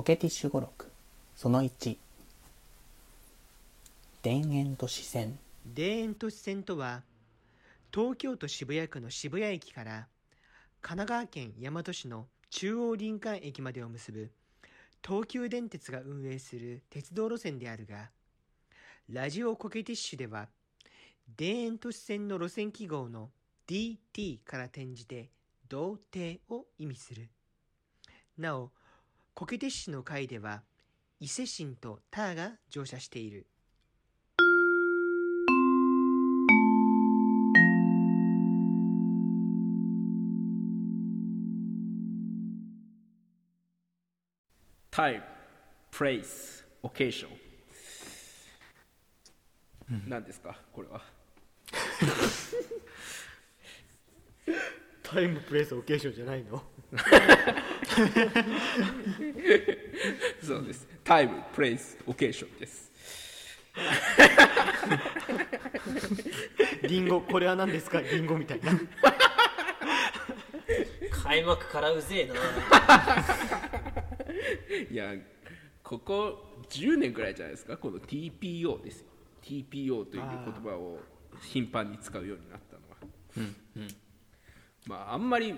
コケティッシュ語録。その1田園都市線。田園都市線とは東京都渋谷区の渋谷駅から神奈川県大和市の中央林間駅までを結ぶ東急電鉄が運営する鉄道路線であるがラジオコケティッシュでは田園都市線の路線記号の DT から転じて童貞を意味する。なおコケティッシュの回では伊勢神とターが乗車しているタイム、プレイス、オケーション。何ですか、これは。タイムプレイスオケーションじゃないの？そうです。タイム、プレイス、オケーションです。リンゴこれは何ですか？リンゴみたいな開幕からうぜえな。いや、ここ10年ぐらいじゃないですか、この TPO ですよ。TPO という言葉を頻繁に使うようになったのは。まあ、あんまり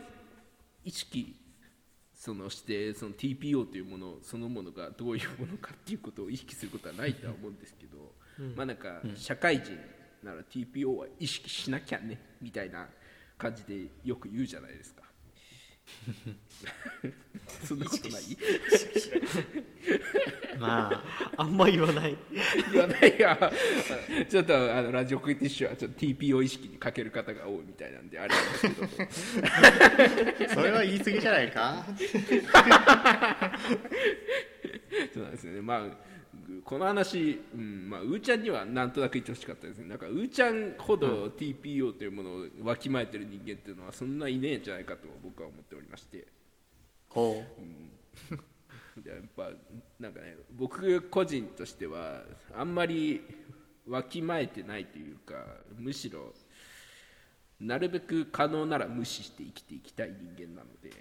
意識そのしてその TPO というものそのものがどういうものかっていうことを意識することはないとは思うんですけど、まあなんか社会人なら TPO は意識しなきゃねみたいな感じでよく言うじゃないですか。そんなことない？まああんま言わない。言わないや ちょっとあのラジオクイティッシュはちょっと TPO 意識に欠ける方が多いみたいなんであれなんですけど。それは言い過ぎじゃないか？そうなんですよね。まあこの話、うんまあ、うーちゃんにはなんとなく言ってほしかったですね。なんかうーちゃんほど TPO というものをわきまえてる人間っていうのはそんないねえんじゃないかと僕は思ってまして。ほ でやっぱなんかね僕個人としてはあんまりわきまえてないというかむしろなるべく可能なら無視して生きていきたい人間なので。う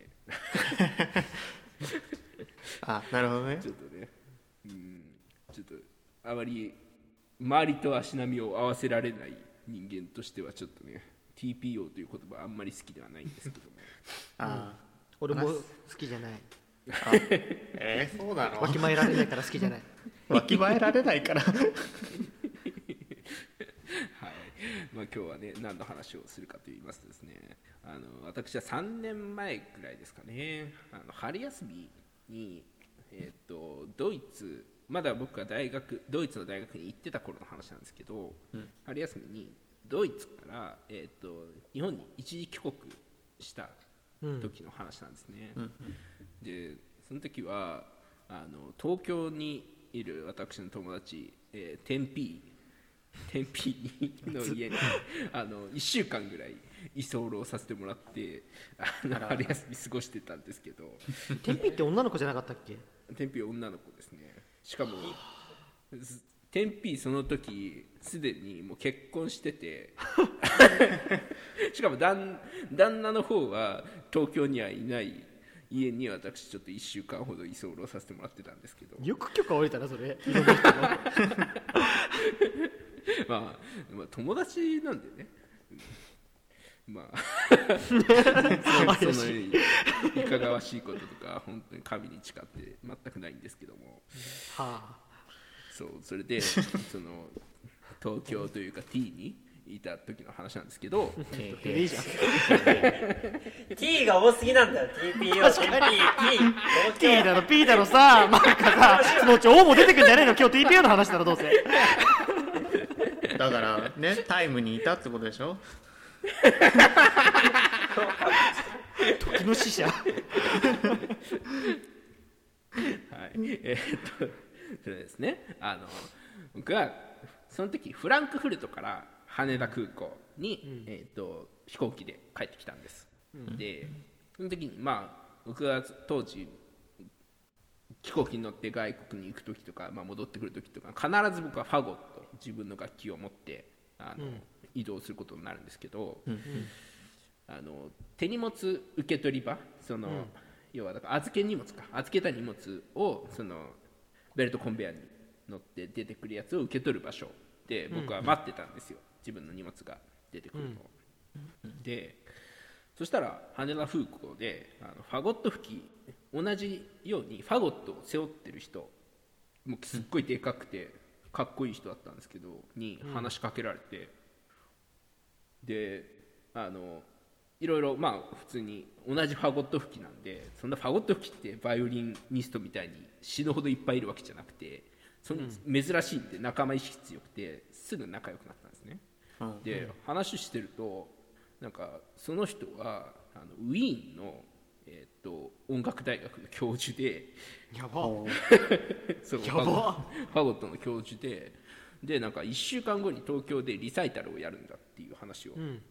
あなるほどね。ちょっとね、うん、ちょっとあまり周りと足並みを合わせられない人間としてはちょっとね TPO という言葉あんまり好きではないんですけども。あ俺も好きじゃない。あえー、そうなの？わきまえられないから好きじゃない。わきまえられないから。はい。まあ、今日はね何の話をするかと言いますとですね。あの私は3年前ぐらいですかね。あの春休みに、えー、とドイツまだ僕が大学ドイツの大学に行ってた頃の話なんですけど、春休みにドイツから、えー、と日本に一時帰国した時の話なんですね、でその時はあの東京にいる私の友達、えー、テンピー。テンピーの家にあの1週間ぐらい居候させてもらってあの春休み過ごしてたんですけど。天秤って女の子じゃなかったっけ？テンピー女の子ですね。しかもすテンピーその時すでにもう結婚してて。しかも旦旦那の方は東京にはいない。家に私ちょっと1週間ほど居候させてもらってたんですけど。よく許可下りたなそれ。まあ、まあ友達なんでね。まあ そのい。かがわしいこととか本当に神に誓って全くないんですけども。はそうそれで その東京というか T にいた時の話なんですけどあいいじゃん T が多すぎなんだよ。TPO、TP、T、東 P 京。だろ P だろさなんかさそのうち O も出てくんじゃねえの？今日 TPO の話だろどうせ。だからねタイムにいたってことでしょ？時の使者。はい、えーっとそれですね。あの僕はその時フランクフルトから羽田空港に、えーっと飛行機で帰ってきたんです、でその時にまあ僕が当時飛行機に乗って外国に行く時とか、まあ、戻ってくる時とか必ず僕はファゴット自分の楽器を持ってあの、移動することになるんですけど、あの手荷物受け取り場その、要はだから預け荷物か。預けた荷物をそのベルトコンベヤーに乗って出てくるやつを受け取る場所で僕は待ってたんですよ、自分の荷物が出てくるのを、でそしたら羽田空港であのファゴット吹き同じようにファゴットを背負ってる人もうすっごいでかくてかっこいい人だったんですけどに話しかけられて、であのいろいろまあ普通に同じファゴット吹きなんでそんなファゴット吹きってバイオリニストみたいに死ぬほどいっぱいいるわけじゃなくてその珍しいんで仲間意識強くてすぐ仲良くなったんですね。うんで話してるとなんかその人はあのウィーンの、えー、と音楽大学の教授でやば。そうフやば。ァゴファゴットの教授ででなんか1週間後に東京でリサイタルをやるんだっていう話をうん。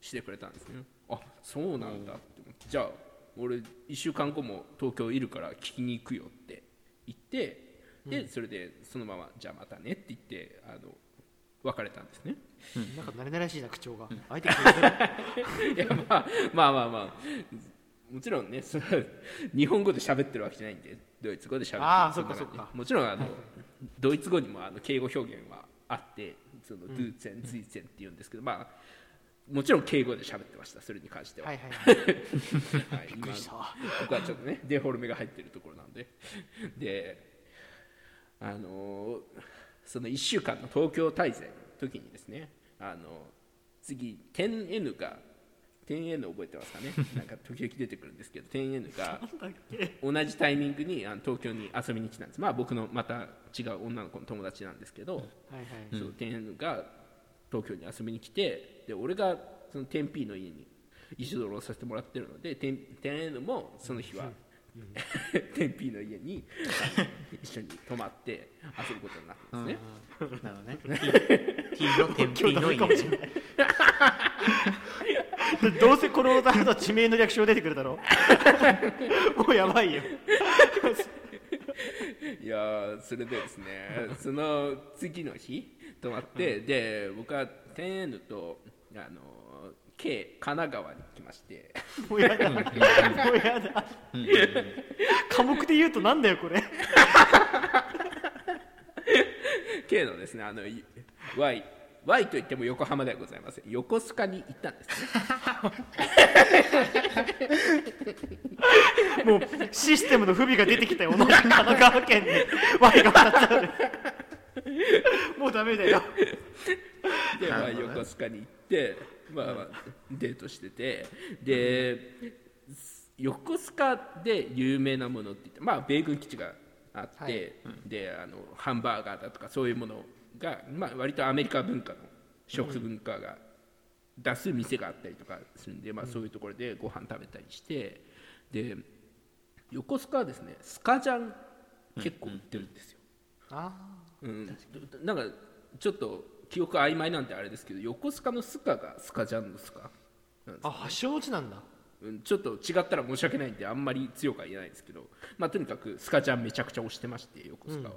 してくれたんですね、あそうなんだって思って。じゃあ俺1週間後も東京いるから聞きに行くよって言ってで、それでそのままじゃあまたねって言ってあの別れたんですね。なんか慣れ慣れしいな口調が。相手聞いてる。いやまあまあまあまあ。もちろんねそ日本語で喋ってるわけじゃないんでドイツ語で喋ってる。あーそっかそっか。もちろんあのドイツ語にもあの敬語表現はあってそのドゥーツェン、ズイツェンって言うんですけどまあもちろん敬語で喋ってましたそれに関しては、はいはいはい。はい、びっくりした。わここはちょっとねデフォルメが入ってるところなんで。であのーその1週間の東京滞在の時にですねあの次 10N が 10N 覚えてますかね？なんか時々出てくるんですけど 10N が同じタイミングにあの東京に遊びに来たんです。まあ僕のまた違う女の子の友達なんですけど、はいはい。その 10N が東京に遊びに来てで俺がその 10P の家に一緒にさせてもらってるので 10- 10N もその日は 10P の家に一緒に泊まって遊ぶことになったん。ですね、なのね T, の天今日ダ秤の家どうせこの歌だと地名の略称出てくるだろもうやばいよいやーそれでですねその次の日泊まって、で僕は 10N とあの K 神奈川に来まして。もうやだ。もうやだ。科目で言うとなんだよこれ。K のですねあのい Y, y といっても横浜ではございません。横須賀に行ったんですね。もうシステムの不備が出てきたよ神奈川県で。Y が2つある。もうダメだよで、まあ、横須賀に行って、まあまあ、デートしててで横須賀で有名なものって言って、まあ、米軍基地があって、はい。であのハンバーガーだとかそういうものが、まあ、割とアメリカ文化の食文化が出す店があったりとかするんで、まあ、そういうところでご飯食べたりしてで横須賀はですねスカジャン結構売ってるんですよ。あうん、なんかちょっと記憶曖昧なんであれですけど横須賀のスカがスカジャンのスカなんですあ発祥の地なんだ。うんちょっと違ったら申し訳ないんであんまり強くは言えないんですけど、まあ、とにかくスカジャンめちゃくちゃ推してまして横須賀は、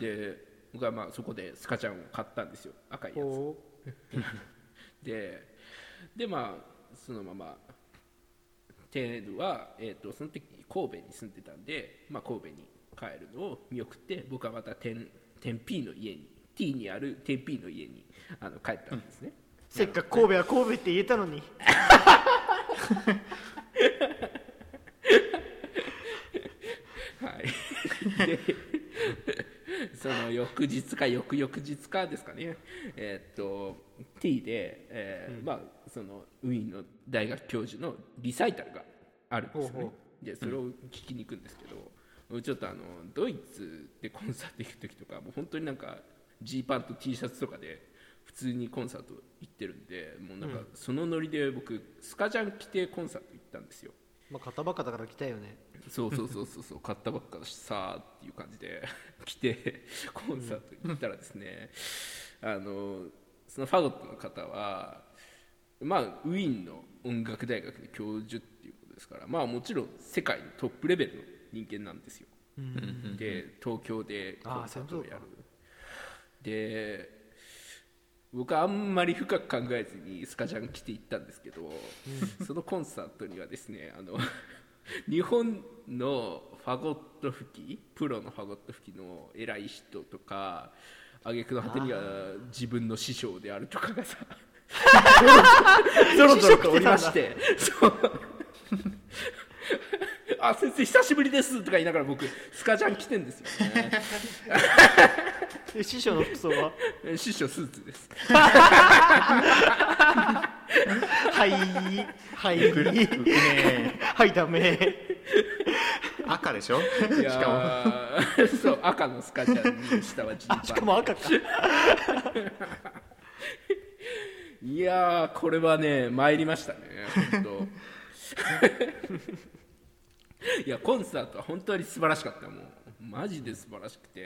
で僕はまあそこでスカジャンを買ったんですよ。赤いやつ。お ででまあそのままテールは、えー、とその時神戸に住んでたんで、まあ、神戸に帰るのを見送って僕はまた天天 P の家に T にある天 P の家にあの帰ったんですね、せっかく神戸は神戸って言えたのに。はい、でその翌日か翌々日かですかね、えーっと T で、えーまあ、そのウィーンの大学教授のリサイタルがあるんですよね。ほうほでそれを聞きに行くんですけど、ちょっとあのドイツでコンサート行く時とかもう本当になんかジーパンと T シャツとかで普通にコンサート行ってるんでもうなんかそのノリで僕スカジャン着てコンサート行ったんですよ。まあ片ばっかだから来たよね。そうそうそうそうそう 買ったばっかだしさあっていう感じで 来てコンサートに行ったらですね、あのそのファゴットの方はまあウィーンの音楽大学の教授っていうことですからまあもちろん世界のトップレベルの人間なんですよ、で東京でコンサートをやるで僕はあんまり深く考えずにスカジャン着て行ったんですけど、そのコンサートにはですねあの 日本のファゴット吹きプロのファゴット吹きの偉い人とか挙句の果てには自分の師匠であるとかがさゾロゾロとおりまして。あ先生久しぶりですとか言いながら僕スカジャン着てんですよねえ師匠の服装は？え師匠スーツです。はい。はい。服ね。はいダメ。赤でしょ？いしかも。やーそう赤のスカジャンに下はジーパン。しかも赤か。いやーこれはね参りましたね本当。いやコンサートは本当に素晴らしかった。もうマジで素晴らしくて、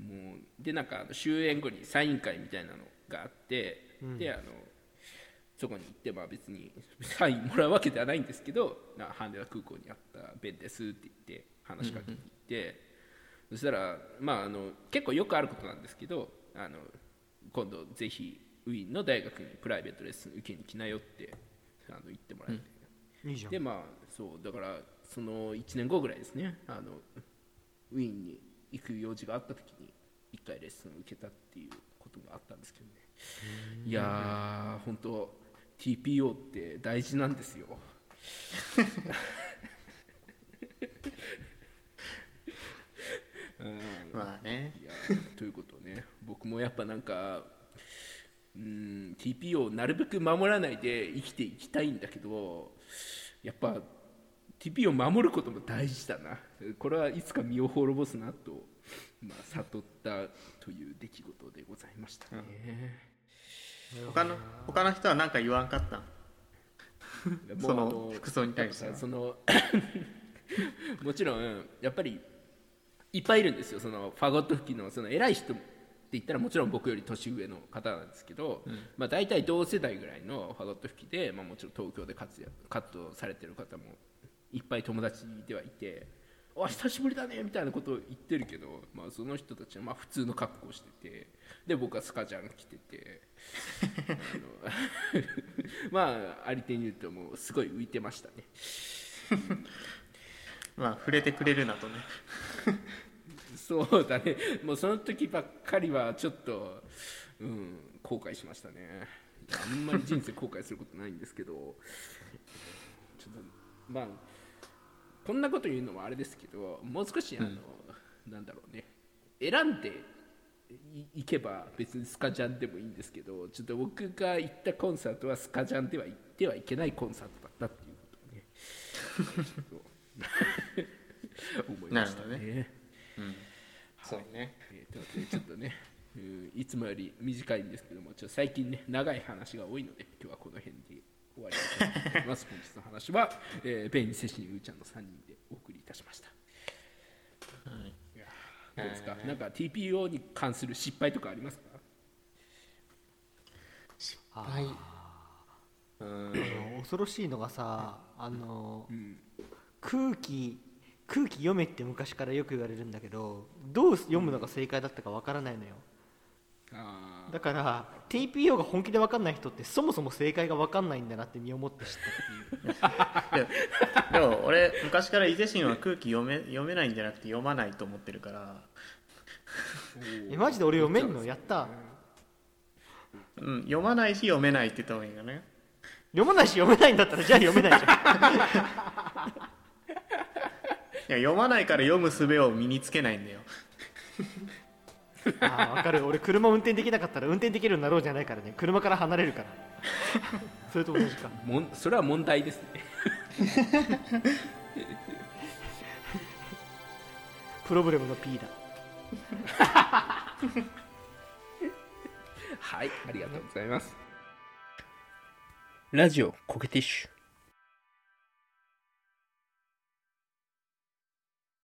もうでなんかあの終演後にサイン会みたいなのがあって、であのそこに行ってまあ別に サインもらうわけではないんですけどな羽田空港にあったベンですって言って話しかけに行って、そしたら、まあ、あの結構よくあることなんですけどあの今度ぜひウィーンの大学にプライベートレッスン受けに来なよってあの言ってもらって、いいじゃん。でまあそうだからその1年後ぐらいですねあのウィーンに行く用事があった時に1回レッスンを受けたっていうことがあったんですけどね。いやー本当 TPO って大事なんですよ。まあね。いやということをね僕もやっぱなんかうん TPO をなるべく守らないで生きていきたいんだけどやっぱ TPO を守ることも大事だな。これはいつか身を滅ぼすなと、まあ、悟ったという出来事でございましたね、他の他の人は何か言わんかった？その服装に対してその もちろんやっぱりいっぱいいるんですよ。そのファゴット吹きのその偉い人って言ったらもちろん僕より年上の方なんですけど、まあ、大体同世代ぐらいのファゴット吹きで、まあ、もちろん東京で活躍活動されてる方もぱい友達ではいて「わ久しぶりだね」みたいなことを言ってるけど、まあ、その人たちはまあ普通の格好をしててで僕はスカジャン着てて まあありていに言うともうすごい浮いてましたね。まあ触れてくれるなとね。そうだね。もうその時ばっかりはちょっと、うん、後悔しましたね。あんまり人生後悔することないんですけどちょっとまあこんなこと言うのもあれですけどもう少しあの、なんだろうね。選んでいいけば別にスカジャンでもいいんですけどちょっと僕が行ったコンサートはスカジャンでは行ってはいけないコンサートだったっていうことをね 思いましたなるほどね。そうね。えーということでちょっとね、うんいつもより短いんですけども、ちょっと最近ね、長い話が多いので、今日は終わりたいと思います。本日の話は、えー、ベンにセシにうーちゃんの3人でお送りいたしました。い。やーどうですか、なんか TPO に関する失敗とかありますか？はい恐ろしいのがさあの、空気空気読めって昔からよく言われるんだけどどう読むのが正解だったかわからないのよ。あだから TPO が本気で分かんない人ってそもそも正解が分かんないんだなって身をもって知ったっていう。で でも俺昔から伊勢神は空気読め読めないんじゃなくて読まないと思ってるから、えマジで俺読めんの？やったうん、読まないし読めないって言った方がいいかね。読まないし読めないんだったらじゃあ読めないじゃん。いや読まないから読む術を身につけないんだよ ああ分かる俺車運転できなかったら運転できるようになろうじゃないからね車から離れるから それと同じかーもんそれは問題ですね。プロブレムの P だはい、ありがとうございます。ラジオコケティッシュ。